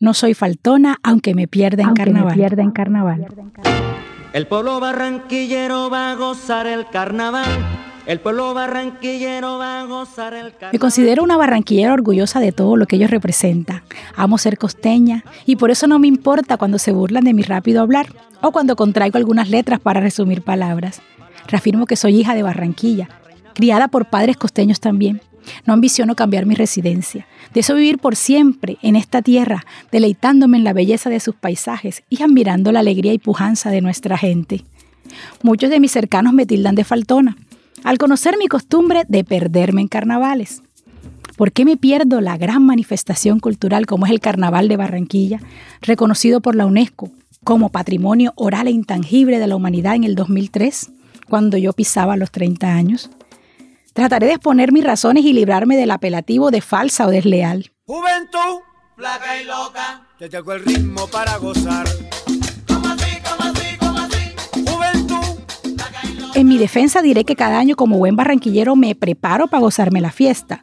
No soy faltona, aunque me pierda en carnaval. Me pierda en carnaval. El pueblo barranquillero va a gozar el carnaval. El pueblo barranquillero va a gozar el carnaval. Me considero una barranquillera orgullosa de todo lo que ellos representan. Amo ser costeña y por eso no me importa cuando se burlan de mi rápido hablar o cuando contraigo algunas letras para resumir palabras. Reafirmo que soy hija de Barranquilla, criada por padres costeños también. No ambiciono cambiar mi residencia. Deseo vivir por siempre en esta tierra, deleitándome en la belleza de sus paisajes y admirando la alegría y pujanza de nuestra gente. Muchos de mis cercanos me tildan de faltona, al conocer mi costumbre de perderme en carnavales. ¿Por qué me pierdo la gran manifestación cultural como es el Carnaval de Barranquilla, reconocido por la UNESCO como Patrimonio Oral e Intangible de la Humanidad en el 2003, cuando yo pisaba los 30 años? Trataré de exponer mis razones y librarme del apelativo de falsa o desleal. Juventud, flaca y loca, te tengo el ritmo para gozar. En mi defensa diré que cada año como buen barranquillero me preparo para gozarme la fiesta.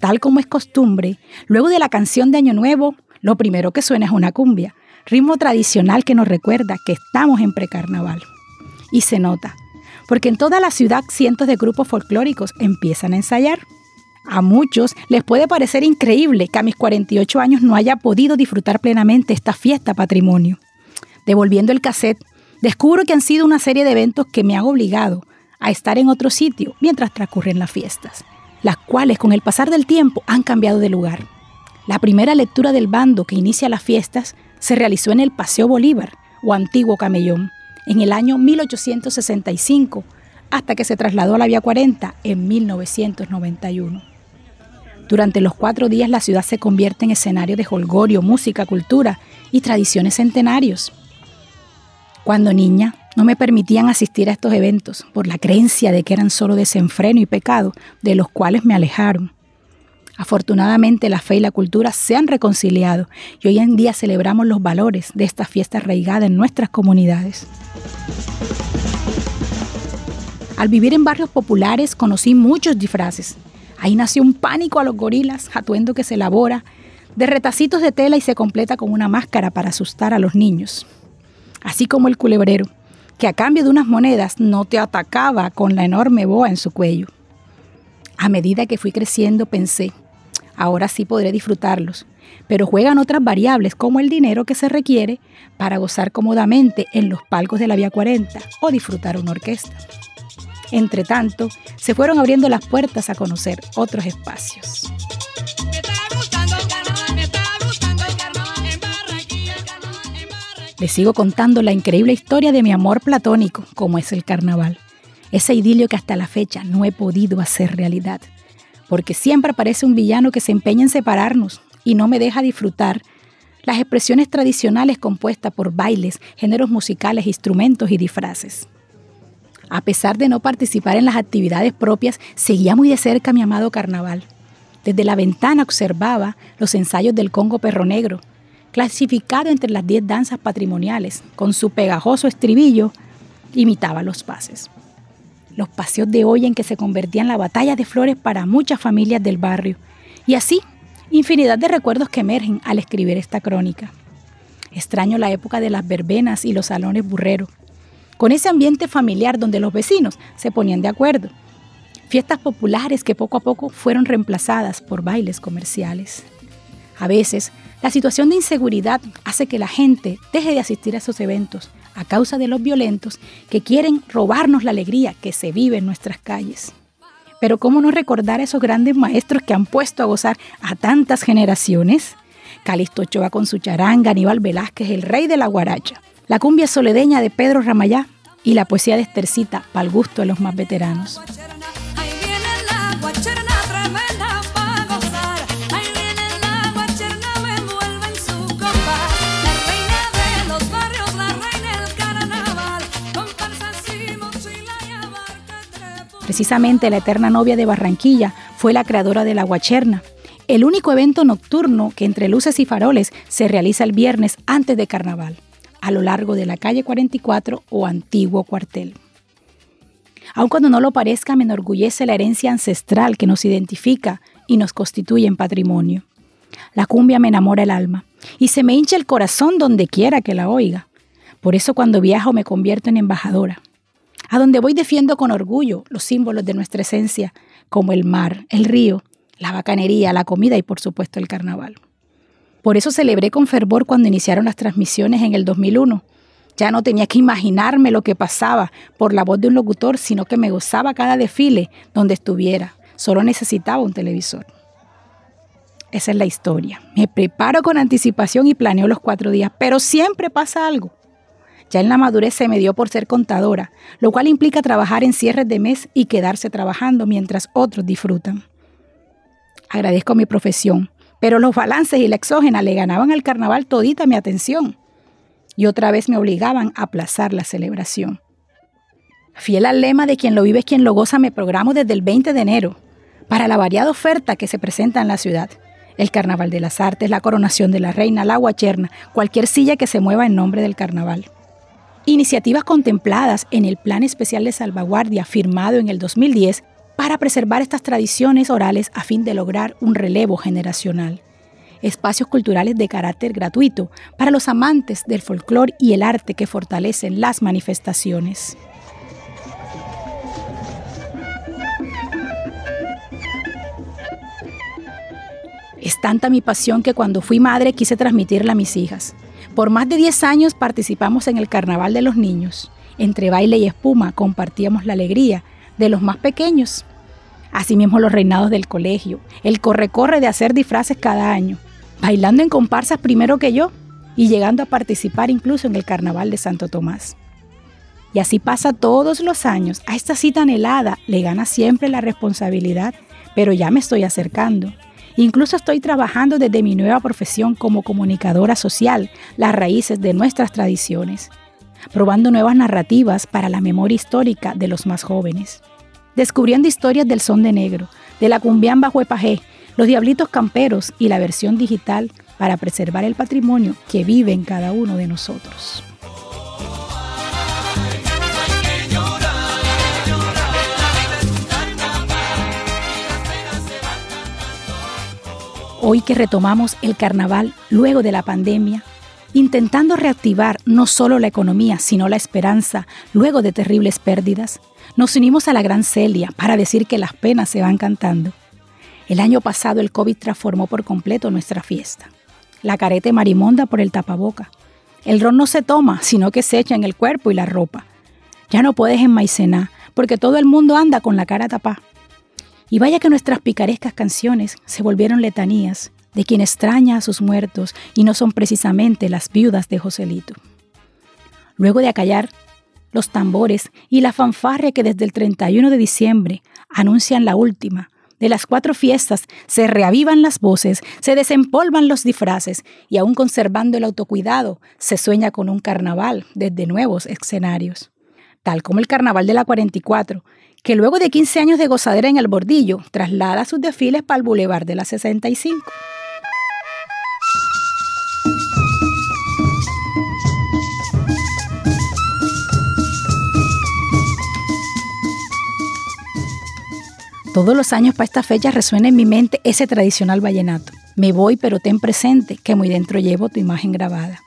Tal como es costumbre, luego de la canción de Año Nuevo, lo primero que suena es una cumbia, ritmo tradicional que nos recuerda que estamos en precarnaval. Y se nota, porque en toda la ciudad cientos de grupos folclóricos empiezan a ensayar. A muchos les puede parecer increíble que a mis 48 años no haya podido disfrutar plenamente esta fiesta patrimonio. Devolviendo el cassette, descubro que han sido una serie de eventos que me han obligado a estar en otro sitio mientras transcurren las fiestas, las cuales con el pasar del tiempo han cambiado de lugar. La primera lectura del bando que inicia las fiestas se realizó en el Paseo Bolívar o Antiguo Camellón, en el año 1865 hasta que se trasladó a la Vía 40 en 1991. Durante los cuatro días la ciudad se convierte en escenario de holgorio, música, cultura y tradiciones centenarios. Cuando niña, no me permitían asistir a estos eventos por la creencia de que eran solo desenfreno y pecado, de los cuales me alejaron. Afortunadamente la fe y la cultura se han reconciliado y hoy en día celebramos los valores de esta fiesta arraigada en nuestras comunidades. Al vivir en barrios populares conocí muchos disfraces. Ahí nació un pánico a los gorilas, atuendo que se elabora de retacitos de tela y se completa con una máscara para asustar a los niños. Así como el culebrero, que a cambio de unas monedas no te atacaba con la enorme boa en su cuello. A medida que fui creciendo pensé, ahora sí podré disfrutarlos, pero juegan otras variables como el dinero que se requiere para gozar cómodamente en los palcos de la Vía 40 o disfrutar una orquesta. Entre tanto, se fueron abriendo las puertas a conocer otros espacios. Les sigo contando la increíble historia de mi amor platónico, como es el carnaval. Ese idilio que hasta la fecha no he podido hacer realidad porque siempre aparece un villano que se empeña en separarnos y no me deja disfrutar las expresiones tradicionales compuestas por bailes, géneros musicales, instrumentos y disfraces. A pesar de no participar en las actividades propias, seguía muy de cerca mi amado carnaval. Desde la ventana observaba los ensayos del Congo Perro Negro, clasificado entre las 10 danzas patrimoniales, con su pegajoso estribillo, imitaba los pases los paseos de hoy en que se convertían en la batalla de flores para muchas familias del barrio. Y así, infinidad de recuerdos que emergen al escribir esta crónica. Extraño la época de las verbenas y los salones burreros, con ese ambiente familiar donde los vecinos se ponían de acuerdo. Fiestas populares que poco a poco fueron reemplazadas por bailes comerciales. A veces, la situación de inseguridad hace que la gente deje de asistir a esos eventos a causa de los violentos que quieren robarnos la alegría que se vive en nuestras calles. Pero ¿cómo no recordar a esos grandes maestros que han puesto a gozar a tantas generaciones? Calixto Ochoa con su charanga, Aníbal Velázquez, el rey de la guaracha, la cumbia soledeña de Pedro Ramayá y la poesía de Estercita para el gusto de los más veteranos. Precisamente la eterna novia de Barranquilla fue la creadora de la Guacherna, el único evento nocturno que entre luces y faroles se realiza el viernes antes de carnaval, a lo largo de la calle 44 o antiguo cuartel. Aun cuando no lo parezca, me enorgullece la herencia ancestral que nos identifica y nos constituye en patrimonio. La cumbia me enamora el alma, Y se me hincha el corazón donde quiera que la oiga. Por eso cuando viajo me convierto en embajadora. A donde voy defiendo con orgullo los símbolos de nuestra esencia, como el mar, el río, la bacanería, la comida y por supuesto el carnaval. Por eso celebré con fervor cuando iniciaron las transmisiones en el 2001. Ya no tenía que imaginarme lo que pasaba por la voz de un locutor, sino que me gozaba cada desfile donde estuviera. Solo necesitaba un televisor. Esa es la historia. Me preparo con anticipación y planeo los cuatro días, pero siempre pasa algo. Ya en la madurez se me dio por ser contadora, lo cual implica trabajar en cierres de mes y quedarse trabajando mientras otros disfrutan. Agradezco mi profesión, pero los balances y la exógena le ganaban al carnaval todita mi atención. Y otra vez me obligaban a aplazar la celebración. Fiel al lema de quien lo vive es quien lo goza, me programo desde el 20 de enero para la variada oferta que se presenta en la ciudad. El Carnaval de las Artes, la coronación de la reina, la guacherna, cualquier silla que se mueva en nombre del carnaval. Iniciativas contempladas en el Plan Especial de Salvaguardia firmado en el 2010 para preservar estas tradiciones orales a fin de lograr un relevo generacional. Espacios culturales de carácter gratuito para los amantes del folclore y el arte que fortalecen las manifestaciones. Es tanta mi pasión que cuando fui madre quise transmitirla a mis hijas. Por más de 10 años participamos en el Carnaval de los Niños. Entre baile y espuma compartíamos la alegría de los más pequeños. Asimismo los reinados del colegio, el corre-corre de hacer disfraces cada año, bailando en comparsas primero que yo y llegando a participar incluso en el Carnaval de Santo Tomás. Y así pasa todos los años. A esta cita anhelada le gana siempre la responsabilidad, pero ya me estoy acercando. Incluso estoy trabajando desde mi nueva profesión como comunicadora social, las raíces de nuestras tradiciones, probando nuevas narrativas para la memoria histórica de los más jóvenes descubriendo historias del son de negro, de la cumbiamba huepajé, los diablitos camperos y la versión digital para preservar el patrimonio que vive en cada uno de nosotros. Hoy que retomamos el carnaval luego de la pandemia, intentando reactivar no solo la economía, sino la esperanza luego de terribles pérdidas, nos unimos a la gran Celia para decir que las penas se van cantando. El año pasado el COVID transformó por completo nuestra fiesta. La carete marimonda por el tapaboca. El ron no se toma, sino que se echa en el cuerpo y la ropa. Ya no puedes enmaicenar, porque todo el mundo anda con la cara tapada. Y vaya que nuestras picarescas canciones se volvieron letanías de quien extraña a sus muertos y no son precisamente las viudas de Joselito. Luego de acallar los tambores y la fanfarria que desde el 31 de diciembre anuncian la última, de las cuatro fiestas se reavivan las voces, se desempolvan los disfraces y aún conservando el autocuidado, se sueña con un carnaval desde nuevos escenarios. Tal como el carnaval de la 44, que luego de 15 años de gozadera en el bordillo, traslada sus desfiles para el Boulevard de la 65. Todos los años para esta fecha resuena en mi mente ese tradicional vallenato. Me voy, pero ten presente que muy dentro llevo tu imagen grabada.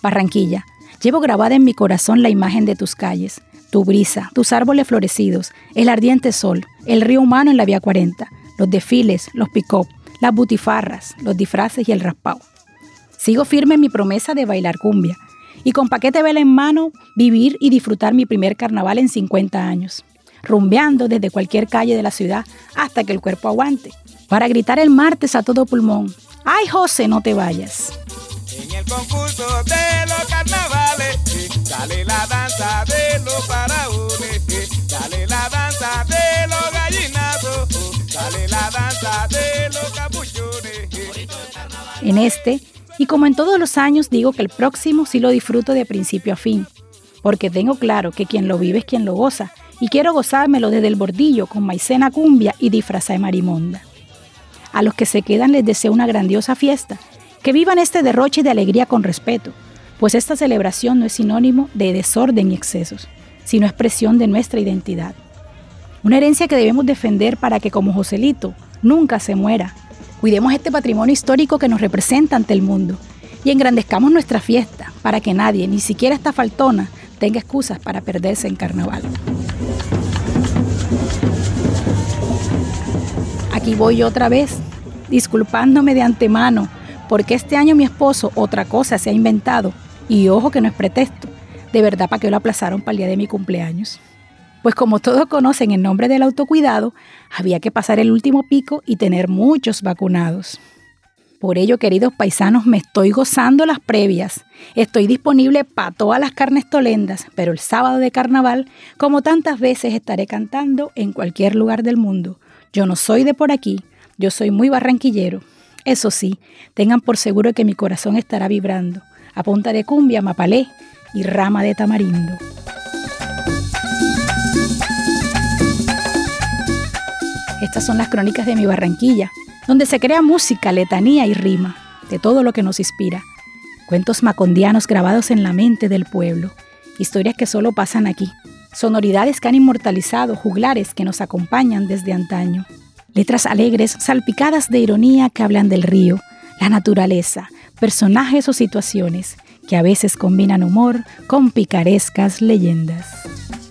Barranquilla, llevo grabada en mi corazón la imagen de tus calles, tu brisa, tus árboles florecidos, el ardiente sol, el río humano en la vía 40, los desfiles, los pick-up, las butifarras, los disfraces y el raspao. Sigo firme en mi promesa de bailar cumbia y con paquete vela en mano vivir y disfrutar mi primer carnaval en 50 años rumbeando desde cualquier calle de la ciudad hasta que el cuerpo aguante, para gritar el martes a todo pulmón, ¡ay José, no te vayas! En el concurso de los carnavales, sale la danza de los faraones, sale la danza de los gallinazos, sale la danza de los capuchones. En este, y como en todos los años, digo que el próximo sí lo disfruto de principio a fin, porque tengo claro que quien lo vive es quien lo goza, y quiero gozármelo desde el bordillo con maicena cumbia y disfraza de marimonda. A los que se quedan les deseo una grandiosa fiesta, que vivan este derroche de alegría con respeto, pues esta celebración no es sinónimo de desorden y excesos, sino expresión de nuestra identidad. Una herencia que debemos defender para que como Joselito nunca se muera. Cuidemos este patrimonio histórico que nos representa ante el mundo y engrandezcamos nuestra fiesta para que nadie, ni siquiera esta faltona, tenga excusas para perderse en carnaval. Aquí voy otra vez, disculpándome de antemano, porque este año mi esposo otra cosa se ha inventado, y ojo que no es pretexto, de verdad para que lo aplazaron para el día de mi cumpleaños. Pues como todos conocen el nombre del autocuidado, había que pasar el último pico y tener muchos vacunados. Por ello, queridos paisanos, me estoy gozando las previas. Estoy disponible para todas las carnes tolendas, pero el sábado de carnaval, como tantas veces, estaré cantando en cualquier lugar del mundo. Yo no soy de por aquí, yo soy muy barranquillero. Eso sí, tengan por seguro que mi corazón estará vibrando a punta de cumbia, mapalé y rama de tamarindo. Estas son las crónicas de mi Barranquilla, donde se crea música, letanía y rima, de todo lo que nos inspira. Cuentos macondianos grabados en la mente del pueblo, historias que solo pasan aquí, sonoridades que han inmortalizado juglares que nos acompañan desde antaño, letras alegres salpicadas de ironía que hablan del río, la naturaleza, personajes o situaciones que a veces combinan humor con picarescas leyendas.